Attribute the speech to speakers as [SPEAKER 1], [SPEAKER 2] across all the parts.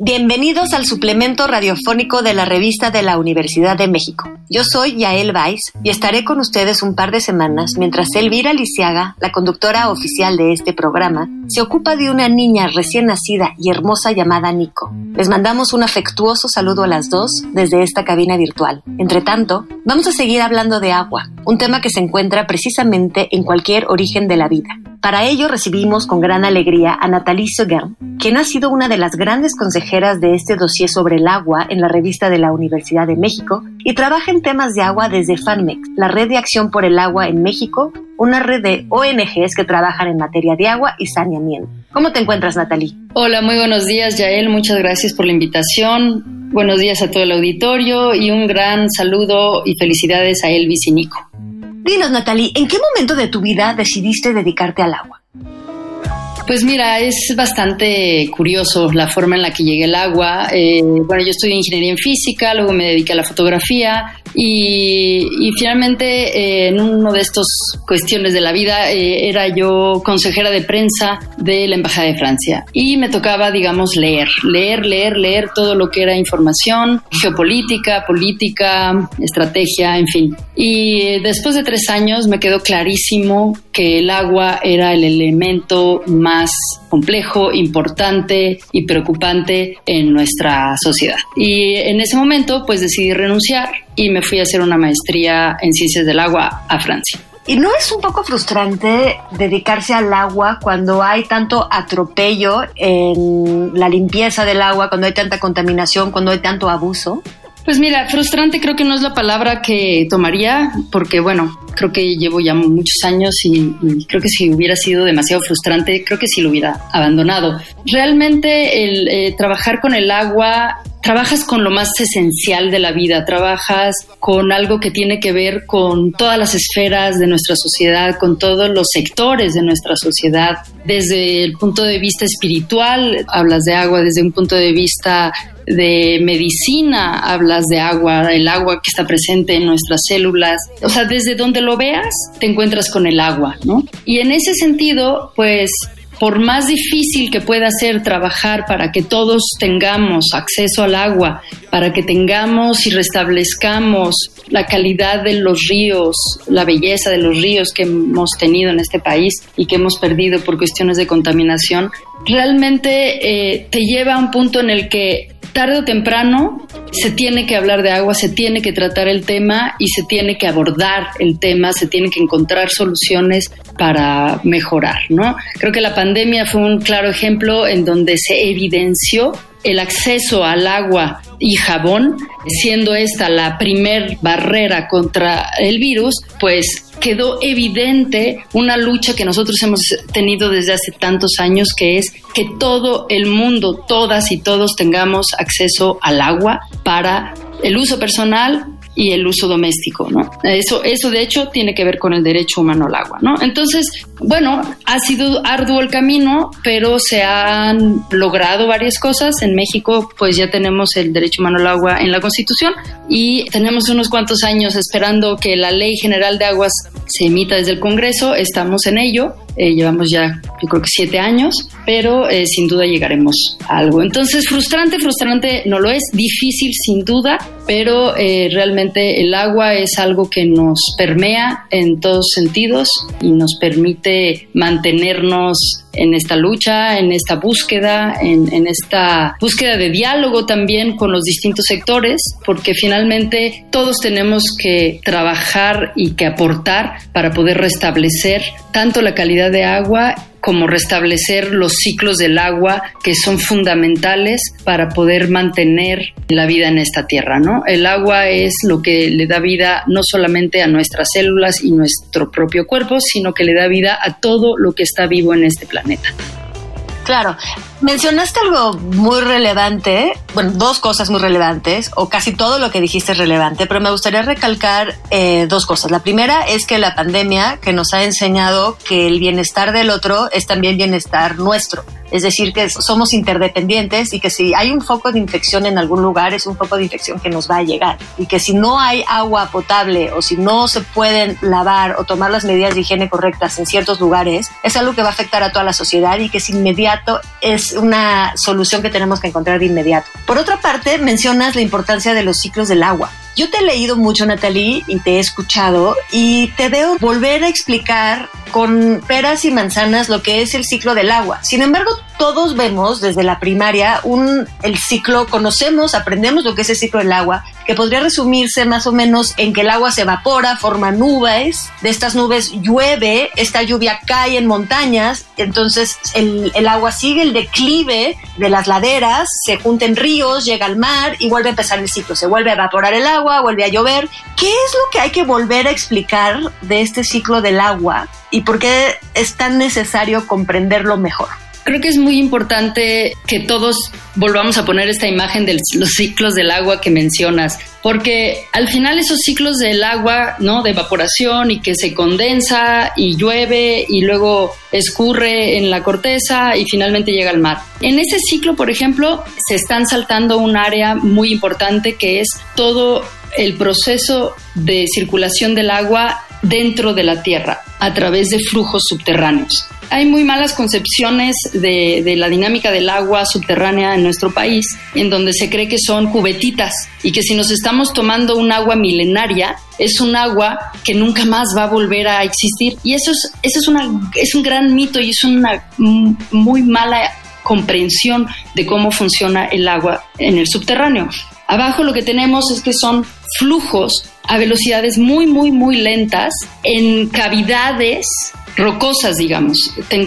[SPEAKER 1] Bienvenidos al suplemento radiofónico de la revista de la Universidad de México. Yo soy Yael Weiss y estaré con ustedes un par de semanas mientras Elvira Lisiaga, la conductora oficial de este programa, se ocupa de una niña recién nacida y hermosa llamada Nico. Les mandamos un afectuoso saludo a las dos desde esta cabina virtual. Entre tanto, vamos a seguir hablando de agua, un tema que se encuentra precisamente en cualquier origen de la vida. Para ello recibimos con gran alegría a Nathalie Seguin, quien ha sido una de las grandes consejeras de este dossier sobre el agua en la revista de la Universidad de México y trabaja en temas de agua desde FANMEX, la Red de Acción por el Agua en México, una red de ONGs que trabajan en materia de agua y saneamiento. ¿Cómo te encuentras, Nathalie?
[SPEAKER 2] Hola, muy buenos días, Yael. Muchas gracias por la invitación. Buenos días a todo el auditorio y un gran saludo y felicidades a Elvis y Nico.
[SPEAKER 1] Dinos, Natalie, ¿en qué momento de tu vida decidiste dedicarte al agua?
[SPEAKER 2] Pues mira, es bastante curioso la forma en la que llegué al agua. Eh, bueno, yo estudié ingeniería en física, luego me dediqué a la fotografía y, finalmente eh, en uno de estos cuestiones de la vida eh, era yo consejera de prensa de la Embajada de Francia y me tocaba, digamos, leer, leer, leer, leer todo lo que era información, geopolítica, política, estrategia, en fin. Y después de tres años me quedó clarísimo que el agua era el elemento más complejo, importante y preocupante en nuestra sociedad. Y en ese momento pues decidí renunciar y me fui a hacer una maestría en ciencias del agua a Francia.
[SPEAKER 1] ¿Y no es un poco frustrante dedicarse al agua cuando hay tanto atropello en la limpieza del agua, cuando hay tanta contaminación, cuando hay tanto abuso?
[SPEAKER 2] Pues mira, frustrante creo que no es la palabra que tomaría, porque bueno, creo que llevo ya muchos años y, creo que si hubiera sido demasiado frustrante, creo que sí lo hubiera abandonado. Realmente el eh, trabajar con el agua trabajas con lo más esencial de la vida, trabajas con algo que tiene que ver con todas las esferas de nuestra sociedad, con todos los sectores de nuestra sociedad, desde el punto de vista espiritual, hablas de agua, desde un punto de vista de medicina, hablas de agua, el agua que está presente en nuestras células. O sea, desde donde lo veas, te encuentras con el agua, ¿no? Y en ese sentido, pues por más difícil que pueda ser trabajar para que todos tengamos acceso al agua, para que tengamos y restablezcamos la calidad de los ríos, la belleza de los ríos que hemos tenido en este país y que hemos perdido por cuestiones de contaminación, realmente eh, te lleva a un punto en el que tarde o temprano se tiene que hablar de agua, se tiene que tratar el tema y se tiene que abordar el tema, se tienen que encontrar soluciones para mejorar, ¿no? Creo que la pandemia fue un claro ejemplo en donde se evidenció el acceso al agua y jabón, siendo esta la primer barrera contra el virus, pues quedó evidente una lucha que nosotros hemos tenido desde hace tantos años, que es que todo el mundo, todas y todos tengamos acceso al agua para el uso personal y el uso doméstico, ¿no? Eso, eso de hecho tiene que ver con el derecho humano al agua, ¿no? Entonces, bueno, ha sido arduo el camino, pero se han logrado varias cosas. En México, pues ya tenemos el derecho humano al agua en la Constitución y tenemos unos cuantos años esperando que la Ley General de Aguas se emita desde el Congreso. Estamos en ello. Eh, llevamos ya, yo creo que siete años, pero eh, sin duda llegaremos a algo. Entonces, frustrante, frustrante no lo es, difícil sin duda, pero eh, realmente el agua es algo que nos permea en todos sentidos y nos permite mantenernos en esta lucha, en esta búsqueda, en, esta búsqueda de diálogo también con los distintos sectores, porque finalmente todos tenemos que trabajar y que aportar para poder restablecer tanto la calidad de agua como restablecer los ciclos del agua que son fundamentales para poder mantener la vida en esta tierra, ¿no? El agua es lo que le da vida no solamente a nuestras células y nuestro propio cuerpo, sino que le da vida a todo lo que está vivo en este planeta.
[SPEAKER 1] Claro, mencionaste algo muy relevante, bueno, dos cosas muy relevantes, o casi todo lo que dijiste es relevante, pero me gustaría recalcar eh, dos cosas. La primera es que la pandemia que nos ha enseñado que el bienestar del otro es también bienestar nuestro. Es decir, que somos interdependientes y que si hay un foco de infección en algún lugar, es un foco de infección que nos va a llegar. Y que si no hay agua potable o si no se pueden lavar o tomar las medidas de higiene correctas en ciertos lugares, es algo que va a afectar a toda la sociedad y que es inmediato, una solución que tenemos que encontrar de inmediato. Por otra parte, mencionas la importancia de los ciclos del agua. Yo te he leído mucho, Natalie, y te he escuchado, y te veo volver a explicar con peras y manzanas lo que es el ciclo del agua. Sin embargo, todos vemos desde la primaria el ciclo, conocemos, aprendemos lo que es el ciclo del agua, que podría resumirse más o menos en que el agua se evapora, forma nubes, de estas nubes llueve, esta lluvia cae en montañas, entonces el, el agua sigue el declive de las laderas, se junta en ríos, llega al mar y vuelve a empezar el ciclo, se vuelve a evaporar el agua, vuelve a llover. ¿Qué es lo que hay que volver a explicar de este ciclo del agua y por qué es tan necesario comprenderlo mejor?
[SPEAKER 2] Creo que es muy importante que todos volvamos a poner esta imagen de los ciclos del agua que mencionas, porque al final esos ciclos del agua, ¿no? De evaporación y que se condensa y llueve y luego escurre en la corteza y finalmente llega al mar. En ese ciclo, por ejemplo, se están saltando un área muy importante que es todo el proceso de circulación del agua dentro de la Tierra a través de flujos subterráneos. Hay muy malas concepciones de, la dinámica del agua subterránea en nuestro país, en donde se cree que son cubetitas y que si nos estamos tomando un agua milenaria, es un agua que nunca más va a volver a existir. Y eso es, eso es, una, es un gran mito y es una muy mala comprensión de cómo funciona el agua en el subterráneo. Abajo lo que tenemos es que son flujos a velocidades muy, muy, muy lentas en cavidades rocosas, digamos. Te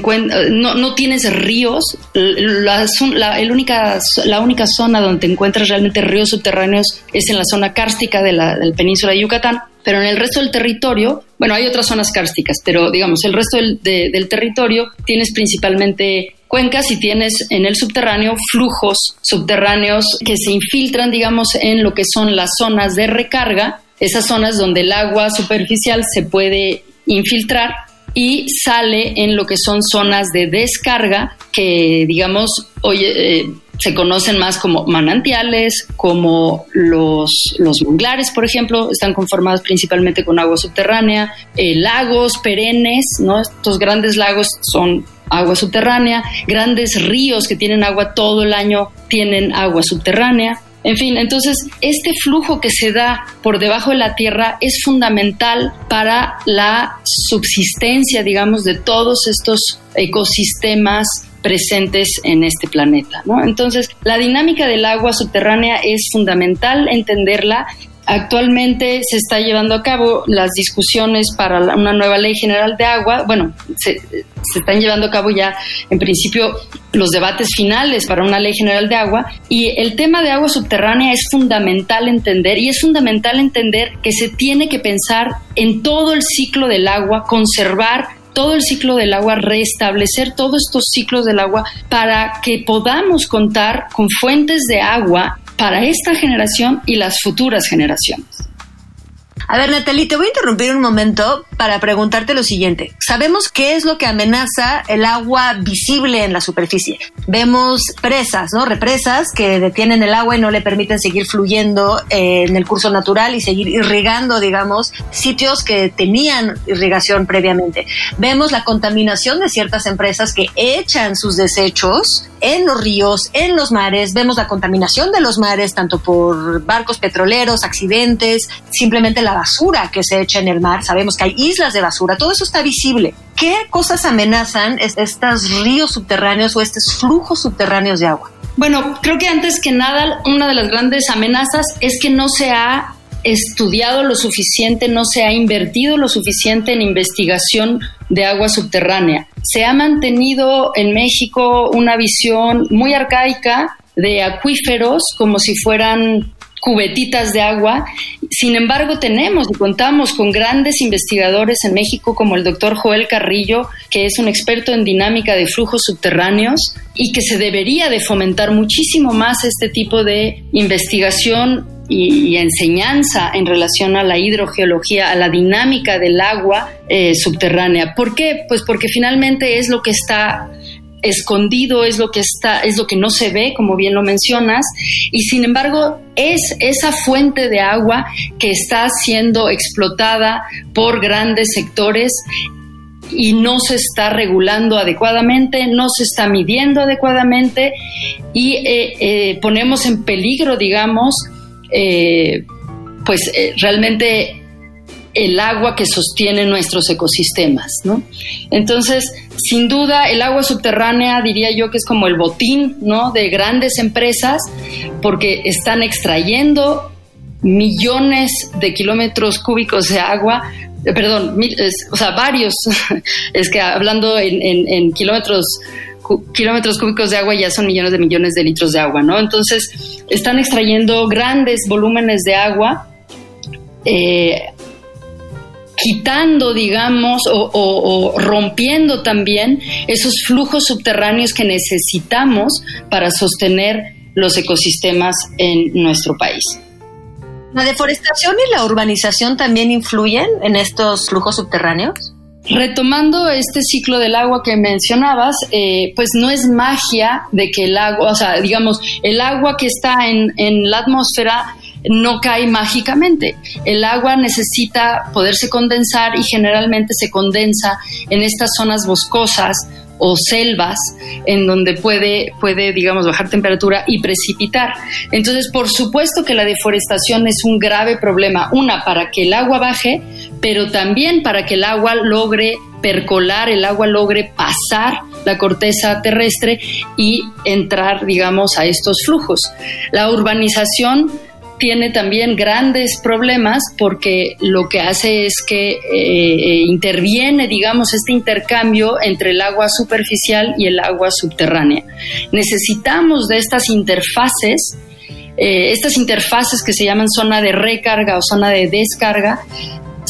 [SPEAKER 2] no, no, tienes ríos. La, la, única, la única zona donde te encuentras realmente ríos subterráneos es en la zona kárstica de la, península de Yucatán. Pero en el resto del territorio, bueno, hay otras zonas kársticas, pero digamos, el resto del, del territorio tienes principalmente cuencas y tienes en el subterráneo flujos subterráneos que se infiltran, digamos, en lo que son las zonas de recarga, esas zonas donde el agua superficial se puede infiltrar y sale en lo que son zonas de descarga que, digamos, hoy eh, se conocen más como manantiales, como los, los manglares, por ejemplo, están conformados principalmente con agua subterránea, eh, lagos perennes, ¿no? Estos grandes lagos son agua subterránea, grandes ríos que tienen agua todo el año tienen agua subterránea. En fin, entonces este flujo que se da por debajo de la Tierra es fundamental para la subsistencia, digamos, de todos estos ecosistemas presentes en este planeta. ¿no? Entonces, la dinámica del agua subterránea es fundamental entenderla Actualmente se está llevando a cabo las discusiones para una nueva ley general de agua. Bueno, se, están llevando a cabo ya en principio los debates finales para una ley general de agua y el tema de agua subterránea es fundamental entender y es fundamental entender que se tiene que pensar en todo el ciclo del agua, conservar todo el ciclo del agua, restablecer todos estos ciclos del agua para que podamos contar con fuentes de agua para esta generación y las futuras generaciones.
[SPEAKER 1] A ver, Natalie, te voy a interrumpir un momento para preguntarte lo siguiente. Sabemos qué es lo que amenaza el agua visible en la superficie. Vemos presas, ¿no? Represas que detienen el agua y no le permiten seguir fluyendo eh, en el curso natural y seguir irrigando, digamos, sitios que tenían irrigación previamente. Vemos la contaminación de ciertas empresas que echan sus desechos en los ríos, en los mares. Vemos la contaminación de los mares, tanto por barcos petroleros, accidentes, simplemente la basura que se echa en el mar. Sabemos que hay islas de basura. Todo eso está visible. ¿Qué cosas amenazan estos ríos subterráneos o estos flujos subterráneos de agua?
[SPEAKER 2] Bueno, creo que antes que nada, una de las grandes amenazas es que no se ha estudiado lo suficiente, no se ha invertido lo suficiente en investigación de agua subterránea. Se ha mantenido en México una visión muy arcaica de acuíferos como si fueran cubetitas de agua. Sin embargo, tenemos y contamos con grandes investigadores en México como el doctor Joel Carrillo, que es un experto en dinámica de flujos subterráneos y que se debería de fomentar muchísimo más este tipo de investigación y, enseñanza en relación a la hidrogeología, a la dinámica del agua eh, subterránea. ¿Por qué? Pues porque finalmente es lo que está escondido, es lo que está, es lo que no se ve, como bien lo mencionas, y sin embargo es esa fuente de agua que está siendo explotada por grandes sectores y no se está regulando adecuadamente, no se está midiendo adecuadamente y eh, eh, ponemos en peligro, digamos, eh, pues realmente el agua que sostiene nuestros ecosistemas, ¿no? Entonces, sin duda, el agua subterránea diría yo que es como el botín, ¿no? De grandes empresas, porque están extrayendo millones de kilómetros cúbicos de agua, eh, perdón, o sea, varios, es que hablando en, kilómetros kilómetros cúbicos de agua ya son millones de millones de litros de agua, ¿no? Entonces, están extrayendo grandes volúmenes de agua eh, quitando, digamos, o, rompiendo también esos flujos subterráneos que necesitamos para sostener los ecosistemas en nuestro país.
[SPEAKER 1] ¿La deforestación y la urbanización también influyen en estos flujos subterráneos?
[SPEAKER 2] Retomando este ciclo del agua que mencionabas, eh, pues no es magia de que el agua, o sea, digamos, el agua que está en, en la atmósfera no cae mágicamente. El agua necesita poderse condensar y generalmente se condensa en estas zonas boscosas o selvas en donde puede, puede, digamos, bajar temperatura y precipitar. Entonces, por supuesto que la deforestación es un grave problema, una, para que el agua baje, pero también para que el agua logre percolar, el agua logre pasar la corteza terrestre y entrar, digamos, a estos flujos. La urbanización tiene también grandes problemas porque lo que hace es que eh, interviene, digamos, este intercambio entre el agua superficial y el agua subterránea. Necesitamos de estas interfaces, eh, estas interfaces que se llaman zona de recarga o zona de descarga,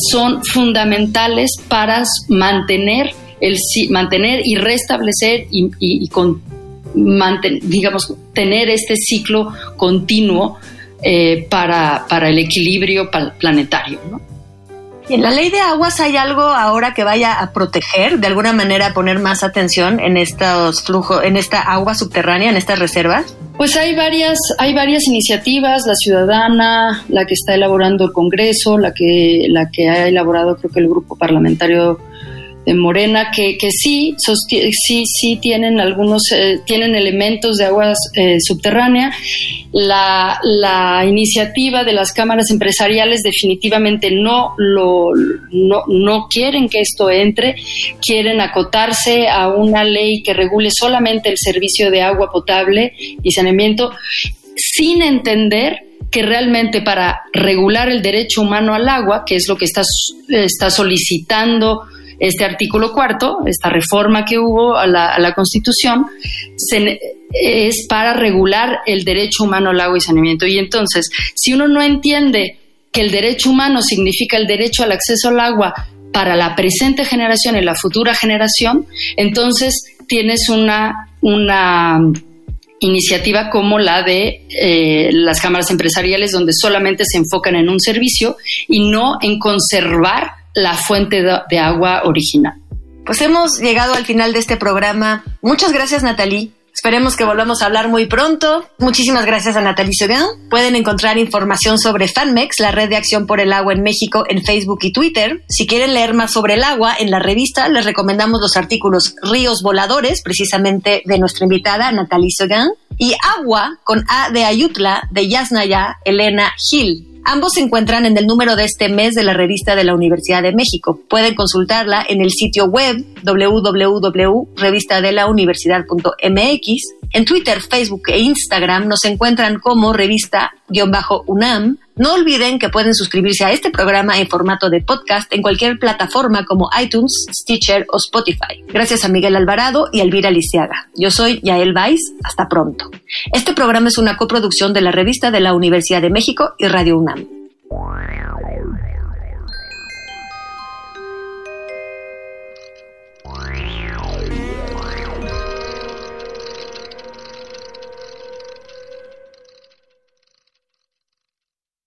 [SPEAKER 2] son fundamentales para mantener, el, mantener y restablecer y, digamos, tener este ciclo continuo eh, para, para, el equilibrio planetario. ¿no?
[SPEAKER 1] en la ley de aguas hay algo ahora que vaya a proteger, de alguna manera a poner más atención en estos flujos, en esta agua subterránea, en estas reservas.
[SPEAKER 2] Pues hay varias, hay varias iniciativas, la ciudadana, la que está elaborando el Congreso, la que, la que ha elaborado creo que el grupo parlamentario de Morena que, que sí, sí, sí tienen algunos, eh, tienen elementos de aguas eh, subterránea. La, la, iniciativa de las cámaras empresariales definitivamente no, lo, no, no quieren que esto entre, quieren acotarse a una ley que regule solamente el servicio de agua potable y saneamiento sin entender que realmente para regular el derecho humano al agua, que es lo que está, está solicitando este artículo cuarto, esta reforma que hubo a la, Constitución, es para regular el derecho humano al agua y saneamiento. Y entonces, si uno no entiende que el derecho humano significa el derecho al acceso al agua para la presente generación y la futura generación, entonces tienes una, una iniciativa como la de eh, las cámaras empresariales, donde solamente se enfocan en un servicio y no en conservar la fuente de agua original.
[SPEAKER 1] Pues hemos llegado al final de este programa. Muchas gracias, Natalie. Esperemos que volvamos a hablar muy pronto. Muchísimas gracias a Natalie Seguin. Pueden encontrar información sobre FANMEX, la red de acción por el agua en México, en Facebook y Twitter. Si quieren leer más sobre el agua, en la revista les recomendamos los artículos Ríos Voladores, precisamente de nuestra invitada Natalie Seguin, y Agua con A de Ayutla, de Yasnaya Elena Gil. Ambos se encuentran en el número de este mes de la revista de la Universidad de México. Pueden consultarla en el sitio web www.revistadelauniversidad.mx En Twitter, Facebook e Instagram nos encuentran como revista-UNAM. No olviden que pueden suscribirse a este programa en formato de podcast en cualquier plataforma como iTunes, Stitcher o Spotify. Gracias a Miguel Alvarado y Elvira Lisiaga. Yo soy Yael Vais. Hasta pronto. Este programa es una coproducción de la revista de la Universidad de México y Radio UNAM. Wow.